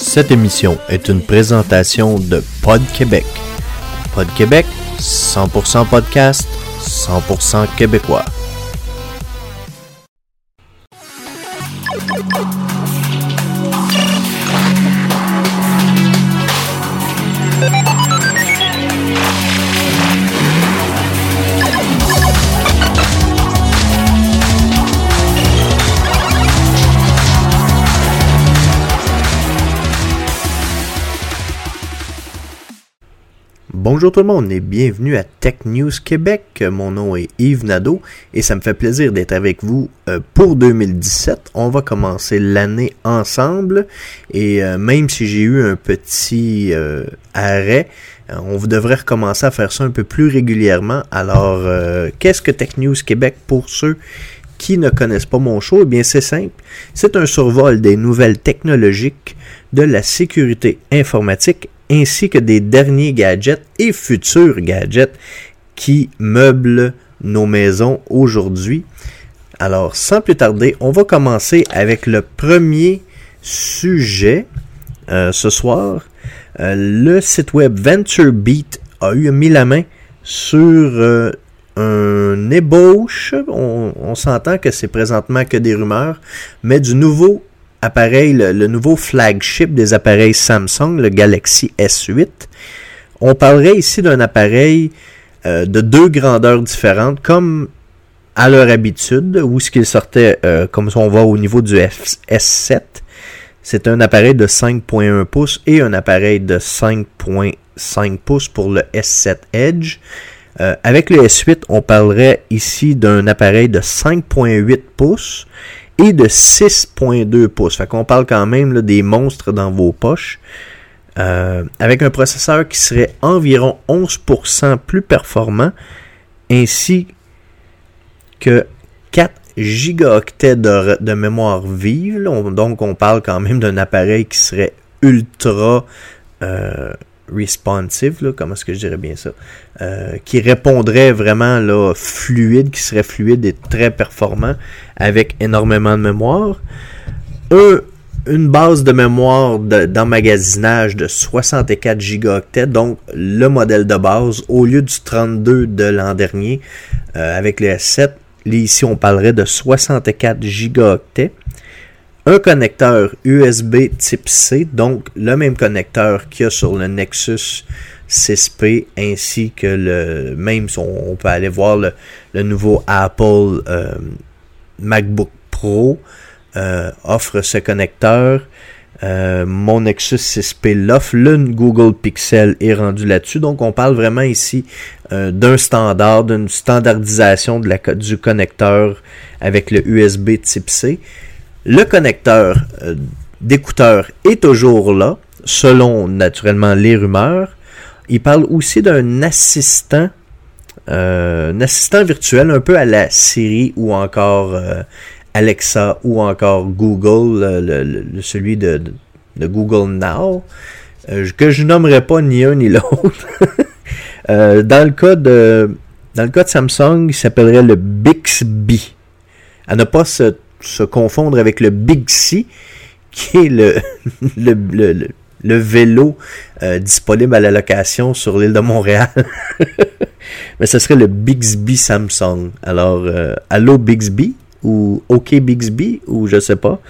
Cette émission est une présentation de Pod Québec. Pod Québec, 100% podcast, 100% québécois. Bonjour tout le monde et bienvenue à Tech News Québec. Mon nom est Yves Nadeau et ça me fait plaisir d'être avec vous euh, pour 2017. On va commencer l'année ensemble et euh, même si j'ai eu un petit euh, arrêt, on devrait recommencer à faire ça un peu plus régulièrement. Alors, qu'est-ce que Tech News Québec pour ceux qui ne connaissent pas mon show? Eh bien, c'est simple. C'est un survol des nouvelles technologiques de la sécurité informatique ainsi que des derniers gadgets et futurs gadgets qui meublent nos maisons aujourd'hui. Alors, sans plus tarder, on va commencer avec le premier sujet euh, ce soir. Euh, le site web VentureBeat a eu mis la main sur euh, un ébauche. On, on s'entend que c'est présentement que des rumeurs, mais du nouveau appareil, le, nouveau flagship des appareils Samsung, le Galaxy S8. On parlerait ici d'un appareil euh, de deux grandeurs différentes, comme à leur habitude, où ce qu'il sortait, euh, comme on voit au niveau du S7. C'est un appareil de 5.1 pouces et un appareil de 5.5 pouces pour le S7 Edge. Euh, avec le S8, on parlerait ici d'un appareil de 5.8 pouces et de 6.2 pouces. Fait qu'on parle quand même des monstres dans vos poches. Euh, avec un processeur qui serait environ 11% plus performant, ainsi que 4 gigaoctets de, mémoire vive. donc on parle quand même d'un appareil qui serait ultra euh, responsive, comment est-ce que je dirais bien ça, euh, qui répondrait vraiment là, fluide, qui serait fluide et très performant avec énormément de mémoire. une base de mémoire d'emmagasinage de, 64 gigaoctets, donc le modèle de base, au lieu du 32 de l'an dernier euh, avec le S7, ici on parlerait de 64 gigaoctets un connecteur USB type C, donc le même connecteur qu'il y a sur le Nexus 6P ainsi que le même on, peut aller voir le, nouveau Apple euh, MacBook Pro euh, offre ce connecteur. Euh, mon Nexus 6P l'offre, le Google Pixel est rendu là-dessus. Donc on parle vraiment ici d'un standard, d'une standardisation de la, du connecteur avec le USB type C. Le connecteur euh, d'écouteur est toujours là, selon naturellement les rumeurs. Il parle aussi d'un assistant, euh, assistant virtuel un peu à la Siri ou encore euh, Alexa ou encore Google, le, celui de, Google Now, que je nommerai pas ni un ni l'autre. dans le cas de dans le Samsung, il s'appellerait le Bixby. Pas se confondre avec le Big C, qui est le, vélo euh, disponible à la location sur l'île de Montréal. Mais ce serait le Bixby Samsung. Alors, euh, allô Bixby? Ou OK Bixby? Ou je sais pas.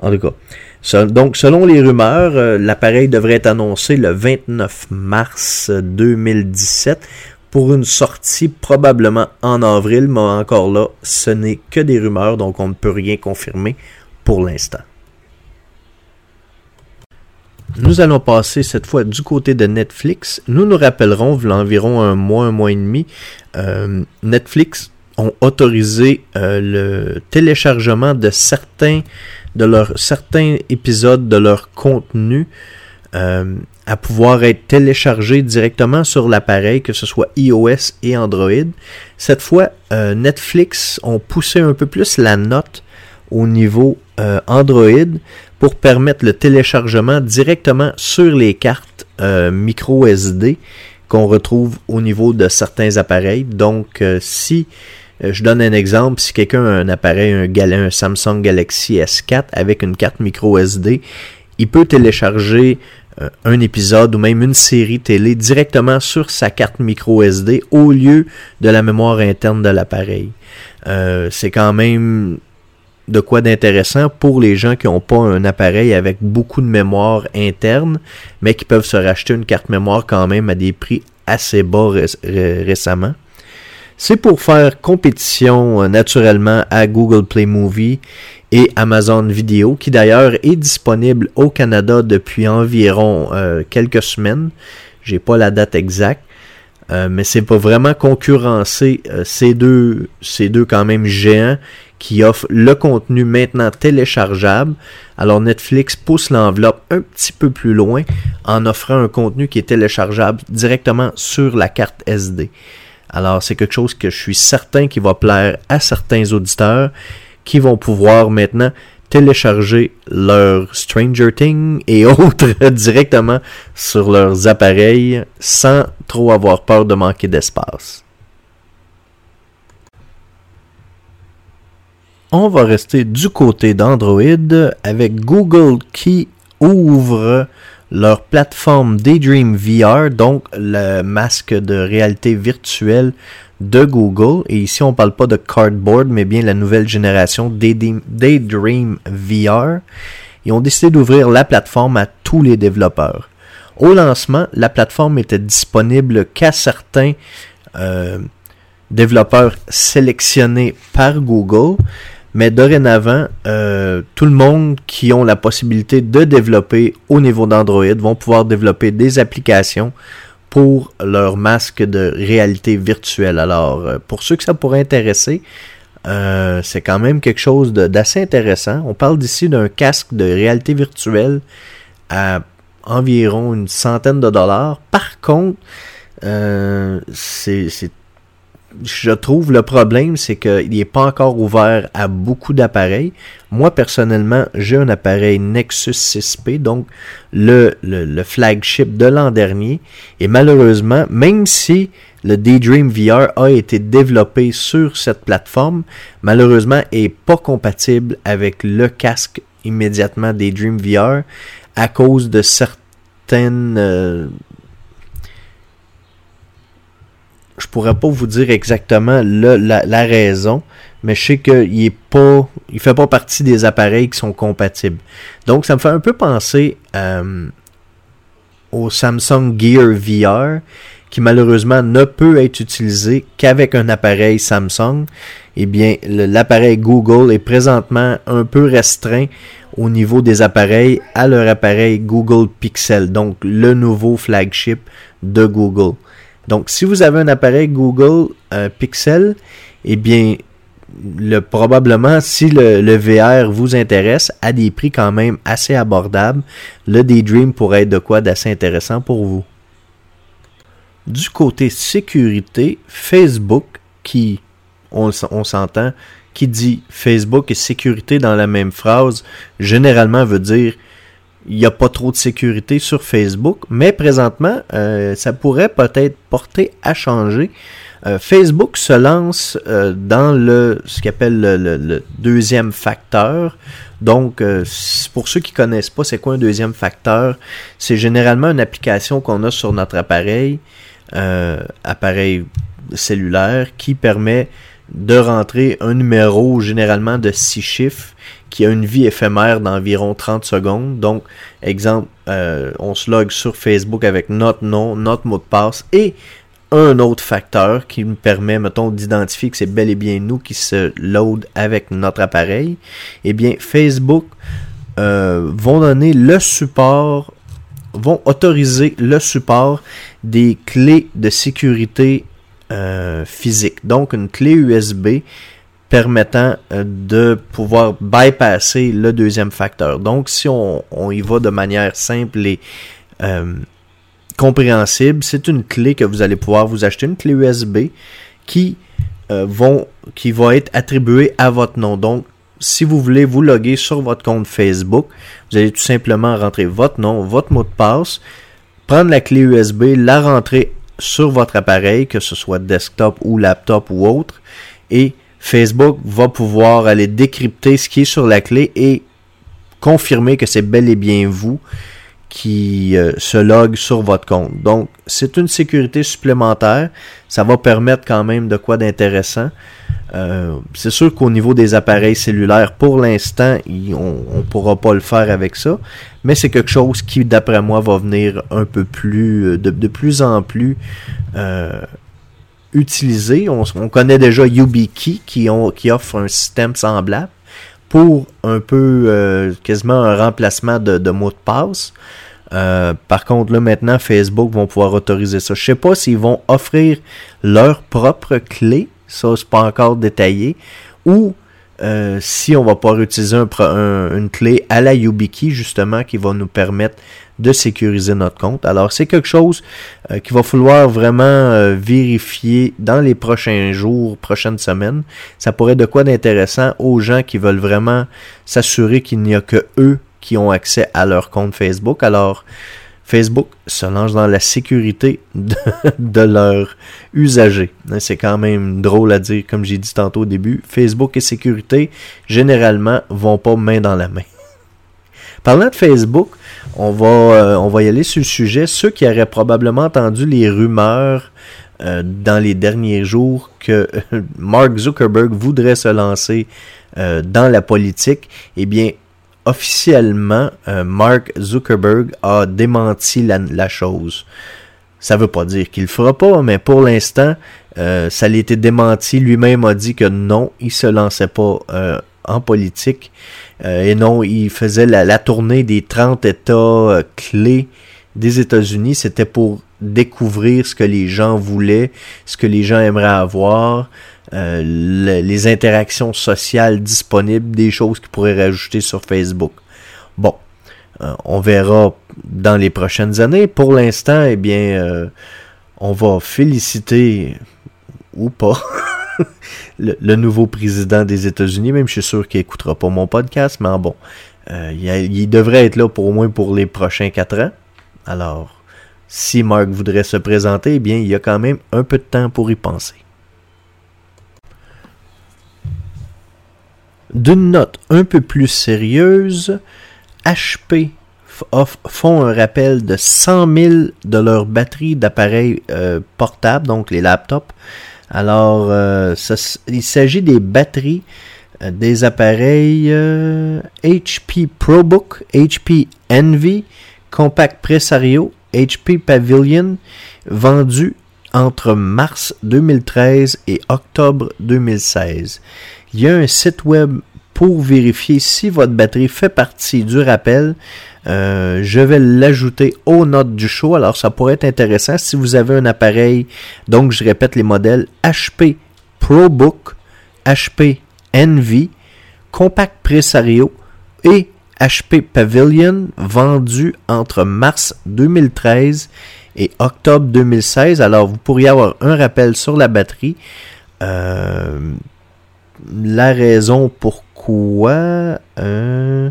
En tout cas. donc, selon les rumeurs, euh, l'appareil devrait être annoncé le 29 mars 2017 pour une sortie probablement en avril, mais encore là, ce n'est que des rumeurs, donc on ne peut rien confirmer pour l'instant. Nous allons passer cette fois du côté de Netflix. Nous nous rappellerons, il environ un mois, un mois et demi, euh, Netflix ont autorisé euh, le téléchargement de certains de leurs certains épisodes de leur contenu euh, à pouvoir être téléchargé directement sur l'appareil, que ce soit iOS et Android. Cette fois, euh, Netflix ont poussé un peu plus la note au niveau euh, Android pour permettre le téléchargement directement sur les cartes euh, micro SD qu'on retrouve au niveau de certains appareils. Donc, si je donne un exemple, si quelqu'un a un appareil, un, un Samsung Galaxy S4 avec une carte micro SD il peut télécharger euh, un épisode ou même une série télé directement sur sa carte micro SD au lieu de la mémoire interne de l'appareil. Euh, c'est quand même de quoi d'intéressant pour les gens qui n'ont pas un appareil avec beaucoup de mémoire interne, mais qui peuvent se racheter une carte mémoire quand même à des prix assez bas récemment. C'est pour faire compétition euh, naturellement à Google Play Movie et Amazon Video, qui d'ailleurs est disponible au Canada depuis environ euh, quelques semaines. J'ai pas la date exacte. Euh, mais c'est pas vraiment concurrencer ces deux ces deux quand même géants qui offrent le contenu maintenant téléchargeable. Alors Netflix pousse l'enveloppe un petit peu plus loin en offrant un contenu qui est téléchargeable directement sur la carte SD. Alors c'est quelque chose que je suis certain qui va plaire à certains auditeurs qui vont pouvoir maintenant télécharger leur Stranger Things et autres directement sur leurs appareils sans trop avoir peur de manquer d'espace. On va rester du côté d'Android avec Google qui ouvre leur plateforme Daydream VR, donc le masque de réalité virtuelle de Google. Et ici, on ne parle pas de Cardboard, mais bien la nouvelle génération Daydream, VR. Ils ont décidé d'ouvrir la plateforme à tous les développeurs. Au lancement, la plateforme était disponible qu'à certains euh, développeurs sélectionnés par Google. Mais dorénavant, euh, tout le monde qui ont la possibilité de développer au niveau d'Android vont pouvoir développer des applications pour leur masque de réalité virtuelle. Alors, euh, pour ceux que ça pourrait intéresser, euh, c'est quand même quelque chose d'assez intéressant. On parle d'ici d'un casque de réalité virtuelle à environ une centaine de dollars. Par contre, c'est je trouve le problème, c'est qu'il n'est pas encore ouvert à beaucoup d'appareils. Moi, personnellement, j'ai un appareil Nexus 6P, donc le, le, flagship de l'an dernier. Et malheureusement, même si le Daydream VR a été développé sur cette plateforme, malheureusement, est pas compatible avec le casque immédiatement Daydream VR à cause de certaines... Euh, je pourrais pas vous dire exactement la, raison, mais je sais qu'il est pas, il fait pas partie des appareils qui sont compatibles. Donc ça me fait un peu penser euh, au Samsung Gear VR, qui malheureusement ne peut être utilisé qu'avec un appareil Samsung. Eh bien, l'appareil Google est présentement un peu restreint au niveau des appareils à leur appareil Google Pixel, donc le nouveau flagship de Google. Donc, si vous avez un appareil Google euh, Pixel, eh bien, le, probablement, si le, VR vous intéresse, à des prix quand même assez abordables, le Daydream pourrait être de quoi d'assez intéressant pour vous. Du côté sécurité, Facebook, qui, on s'entend, qui dit Facebook et sécurité dans la même phrase, généralement veut dire il n'y a pas trop de sécurité sur Facebook, mais présentement, euh, ça pourrait peut-être porter à changer. Euh, Facebook se lance euh, dans le ce qu'appelle le, le, deuxième facteur. Donc, pour ceux qui connaissent pas, c'est quoi un deuxième facteur? C'est généralement une application qu'on a sur notre appareil, appareil cellulaire, qui permet de rentrer un numéro généralement de six chiffres qui a une vie éphémère d'environ 30 secondes. Donc, exemple, euh, on se log sur Facebook avec notre nom, notre mot de passe et un autre facteur qui nous permet, mettons, d'identifier que c'est bel et bien nous qui se load avec notre appareil. Eh bien, Facebook euh, vont donner le support, vont autoriser le support des clés de sécurité euh, physique. Donc, une clé USB permettant euh, de pouvoir bypasser le deuxième facteur. Donc, si on, y va de manière simple et euh, compréhensible, c'est une clé que vous allez pouvoir vous acheter, une clé USB qui, euh, vont, qui va être attribuée à votre nom. Donc, si vous voulez vous loguer sur votre compte Facebook, vous allez tout simplement rentrer votre nom, votre mot de passe, prendre la clé USB, la rentrer sur votre appareil, que ce soit desktop ou laptop ou autre, et Facebook va pouvoir aller décrypter ce qui est sur la clé et confirmer que c'est bel et bien vous qui euh, se log sur votre compte. Donc, c'est une sécurité supplémentaire. Ça va permettre quand même de quoi d'intéressant. Euh, c'est sûr qu'au niveau des appareils cellulaires, pour l'instant, on ne pourra pas le faire avec ça. Mais c'est quelque chose qui, d'après moi, va venir un peu plus, euh, de, plus en plus utilisé. On, connaît déjà YubiKey qui, ont, qui offre un système semblable pour un peu euh, quasiment un remplacement de, de mot de passe. Euh, par contre, là maintenant, Facebook vont pouvoir autoriser ça. Je sais pas s'ils vont offrir leur propre clé, ça c'est pas encore détaillé, ou euh, si on va pouvoir utiliser un, une clé à la YubiKey justement qui va nous permettre de sécuriser notre compte. Alors c'est quelque chose euh, qu'il va falloir vraiment euh, vérifier dans les prochains jours, prochaines semaines. Ça pourrait être de quoi d'intéressant aux gens qui veulent vraiment s'assurer qu'il n'y a que eux qui ont accès à leur compte Facebook. Alors Facebook se lance dans la sécurité de, de leurs usagers. C'est quand même drôle à dire, comme j'ai dit tantôt au début. Facebook et sécurité, généralement, vont pas main dans la main. Parlant de Facebook, on va, euh, on va y aller sur le sujet. Ceux qui auraient probablement entendu les rumeurs euh, dans les derniers jours que Mark Zuckerberg voudrait se lancer euh, dans la politique, eh bien, officiellement, Mark Zuckerberg a démenti la, chose. Ça veut pas dire qu'il le fera pas, mais pour l'instant, ça a été démenti. Lui-même a dit que non, il se lançait pas en politique. Euh, et non, il faisait la, tournée des 30 États euh, clés des États-Unis. C'était pour découvrir ce que les gens voulaient, ce que les gens aimeraient avoir, euh, les interactions sociales disponibles, des choses qu'ils pourraient rajouter sur Facebook. Bon, on verra dans les prochaines années. Pour l'instant, eh bien, on va féliciter ou pas le, nouveau président des États-Unis. Même je suis sûr qu'il écoutera pas mon podcast, mais bon, euh, il, devrait être là pour au moins pour les prochains quatre ans. Alors, si Mark voudrait se présenter, eh bien, il y a quand même un peu de temps pour y penser. D'une note un peu plus sérieuse, HP font un rappel de 100 000 de leur batterie d'appareils euh, portables, donc les laptops, alors, euh, il s'agit des batteries euh, des appareils HP euh, ProBook, HP Envy, Compact Presario, HP Pavilion, vendus entre mars 2013 et octobre 2016. Il y a un site web pour vérifier si votre batterie fait partie du rappel. Euh, je vais l'ajouter aux notes du show. Alors, ça pourrait être intéressant si vous avez un appareil. Donc, je répète les modèles HP ProBook, HP Envy, Compact Presario et HP Pavilion vendus entre mars 2013 et octobre 2016. Alors, vous pourriez avoir un rappel sur la batterie. Euh, la raison pour quoi euh,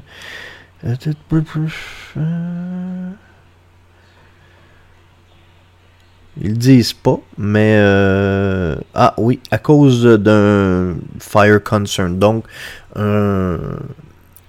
ils disent pas, mais euh, ah oui, à cause d'un fire concern, donc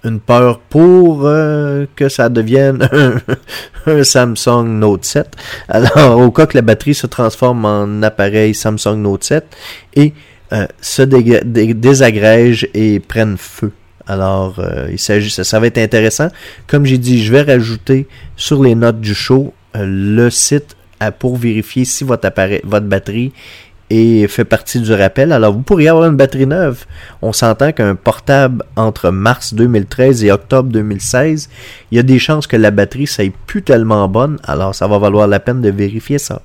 une peur pour euh, que ça devienne un, Samsung Note 7. Alors, au cas que la batterie se transforme en appareil Samsung Note 7 et euh, se désagrègent et prennent feu. Alors, euh, ça, va être intéressant. Comme j'ai dit, je vais rajouter sur les notes du show euh, le site pour vérifier si votre batterie fait partie du rappel. Alors, vous pourriez avoir une batterie neuve. On s'entend qu'un portable entre mars 2013 et octobre 2016, il y a des chances que la batterie soit plus tellement bonne. Alors, ça va valoir la peine de vérifier ça.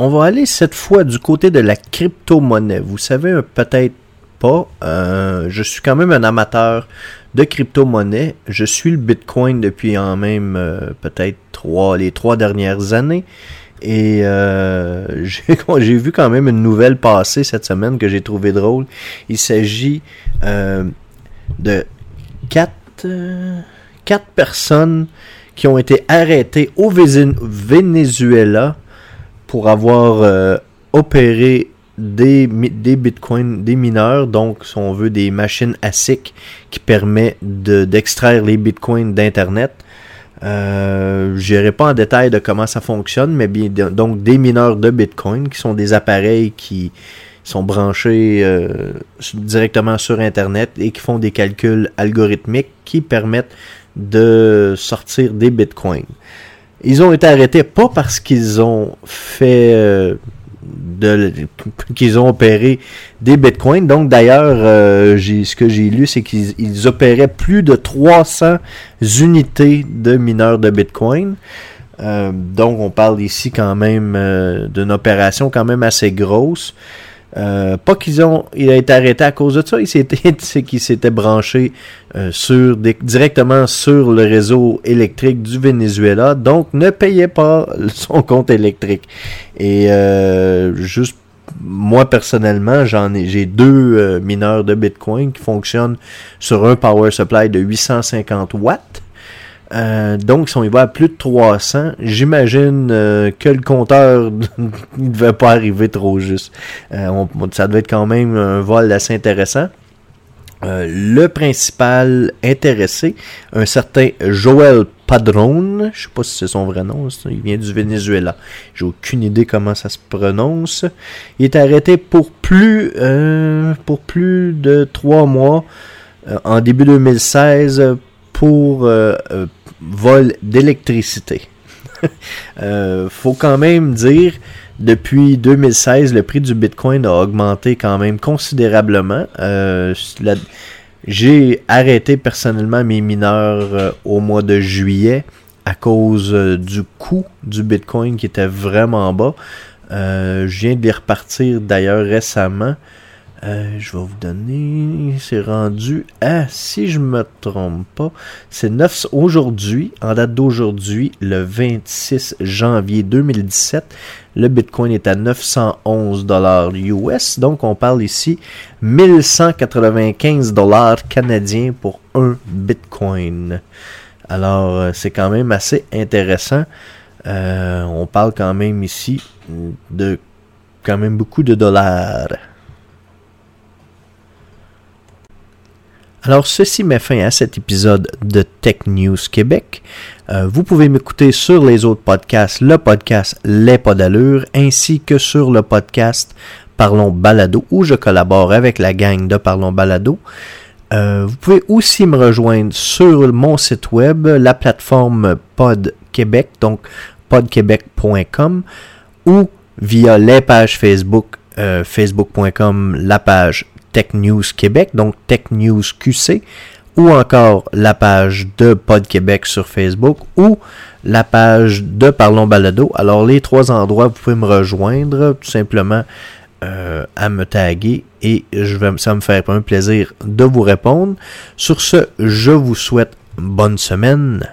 On va aller cette fois du côté de la crypto-monnaie. Vous savez peut-être pas, euh, je suis quand même un amateur de crypto-monnaie. Je suis le Bitcoin depuis en même euh, peut-être trois, les trois dernières années. Et euh, j'ai vu quand même une nouvelle passer cette semaine que j'ai trouvé drôle. Il s'agit de quatre, quatre personnes qui ont été arrêtées au Venezuela pour avoir euh, opéré des, des bitcoins, des mineurs, donc si on veut des machines ASIC qui permettent d'extraire les bitcoins d'Internet. Euh, je n'irai pas en détail de comment ça fonctionne, mais bien donc des mineurs de Bitcoin qui sont des appareils qui sont branchés euh, directement sur Internet et qui font des calculs algorithmiques qui permettent de sortir des Bitcoins. Ils ont été arrêtés pas parce qu'ils ont fait euh, de, qu'ils ont opéré des bitcoins. Donc d'ailleurs, euh, ce que j'ai lu, c'est qu'ils opéraient plus de 300 unités de mineurs de bitcoin. Euh, donc on parle ici quand même d'une opération quand même assez grosse. Euh, pas qu'ils ont, il a été arrêté à cause de ça, il s'était, qu'il s'était branché euh, sur directement sur le réseau électrique du Venezuela, donc ne payait pas son compte électrique. Et euh, juste moi personnellement, j'en ai, j'ai deux mineurs de Bitcoin qui fonctionnent sur un power supply de 850 watts. Euh, donc, si on y va à plus de 300, j'imagine euh, que le compteur ne devait pas arriver trop juste. Euh, ça devait être quand même un vol assez intéressant. le principal intéressé, un certain Joel Padron, je sais pas si c'est son vrai nom, il vient du Venezuela. J'ai aucune idée comment ça se prononce. Il est arrêté pour plus, pour plus de trois mois en début 2016 pour vol d'électricité. euh, faut quand même dire, depuis 2016, le prix du Bitcoin a augmenté quand même considérablement. Euh, j'ai arrêté personnellement mes mineurs euh, au mois de juillet à cause euh, du coût du Bitcoin qui était vraiment bas. je viens de les repartir d'ailleurs récemment. Euh, je vais vous donner. C'est rendu à, si je me trompe pas, c'est 9 aujourd'hui, en date d'aujourd'hui, le 26 janvier 2017. Le Bitcoin est à 911 dollars US. Donc, on parle ici 1195 dollars canadiens pour un Bitcoin. Alors, euh, c'est quand même assez intéressant. Euh, on parle quand même ici de quand même beaucoup de dollars. Alors, ceci met fin à cet épisode de Tech News Québec. Euh, vous pouvez m'écouter sur les autres podcasts, le podcast Les Pas d'allure, ainsi que sur le podcast Parlons Balado, où je collabore avec la gang de Parlons Balado. Euh, vous pouvez aussi me rejoindre sur mon site web, la plateforme Pod Québec, donc podquebec.com, ou via les pages Facebook, euh, facebook.com, la page Tech News Québec, donc Tech News QC, ou encore la page de Pod Québec sur Facebook, ou la page de Parlons Balado. Alors les trois endroits, vous pouvez me rejoindre tout simplement euh, à me taguer et je vais, ça me faire un plaisir de vous répondre. Sur ce, je vous souhaite bonne semaine.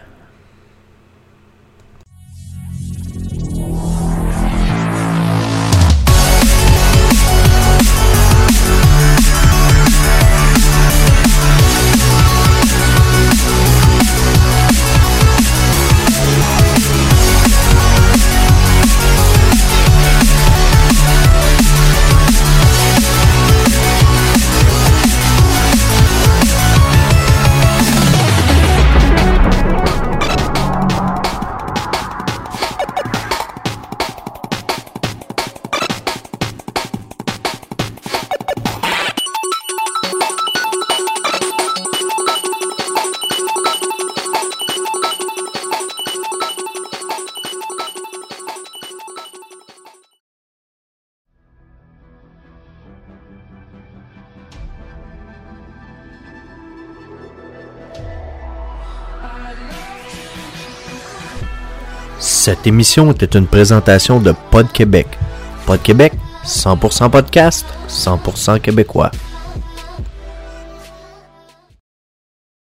Cette émission était une présentation de Pod Québec. Pod Québec, 100% podcast, 100% québécois.